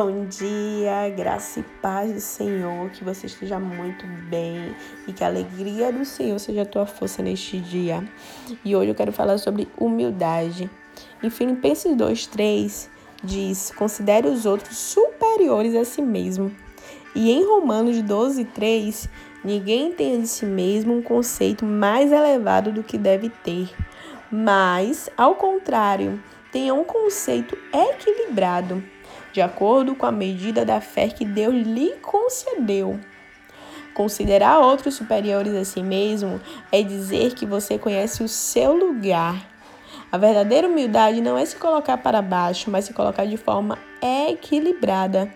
Bom dia, graça e paz do Senhor, que você esteja muito bem e que a alegria do Senhor seja a tua força neste dia. E hoje eu quero falar sobre humildade. Em Filipenses 2:3 diz: "Considere os outros superiores a si mesmo". E em Romanos 12:3, ninguém tem de si mesmo um conceito mais elevado do que deve ter, mas, ao contrário, tenha um conceito equilibrado de acordo com a medida da fé que Deus lhe concedeu. Considerar outros superiores a si mesmo é dizer que você conhece o seu lugar. A verdadeira humildade não é se colocar para baixo, mas se colocar de forma equilibrada.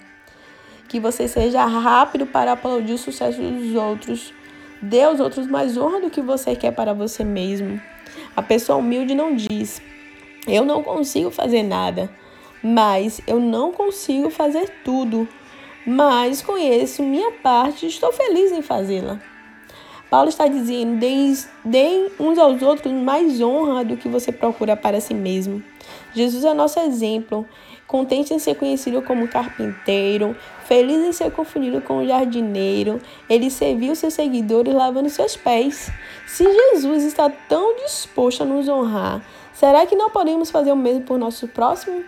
Que você seja rápido para aplaudir o sucesso dos outros. Dê aos outros mais honra do que você quer para você mesmo. A pessoa humilde não diz: Eu não consigo fazer nada mas eu não consigo fazer tudo. Mas conheço minha parte e estou feliz em fazê-la. Paulo está dizendo: deem, uns aos outros mais honra do que você procura para si mesmo. Jesus é nosso exemplo. Contente em ser conhecido como carpinteiro, feliz em ser confundido com o jardineiro, ele serviu seus seguidores lavando seus pés. Se Jesus está tão disposto a nos honrar, será que não podemos fazer o mesmo por nosso próximo?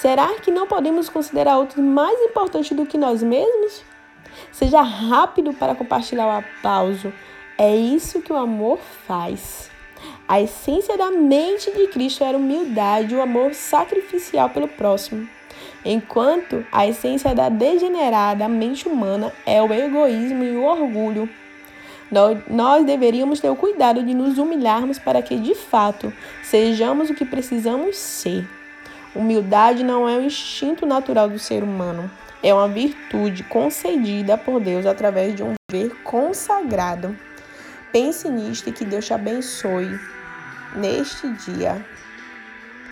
Será que não podemos considerar outros mais importantes do que nós mesmos? Seja rápido para compartilhar o aplauso. É isso que o amor faz. A essência da mente de Cristo era humildade, o amor sacrificial pelo próximo. Enquanto a essência da degenerada mente humana é o egoísmo e o orgulho. Nós deveríamos ter o cuidado de nos humilharmos para que, de fato, sejamos o que precisamos ser. Humildade não é um instinto natural do ser humano, é uma virtude concedida por Deus através de um viver consagrado. Pense nisto e que Deus te abençoe neste dia.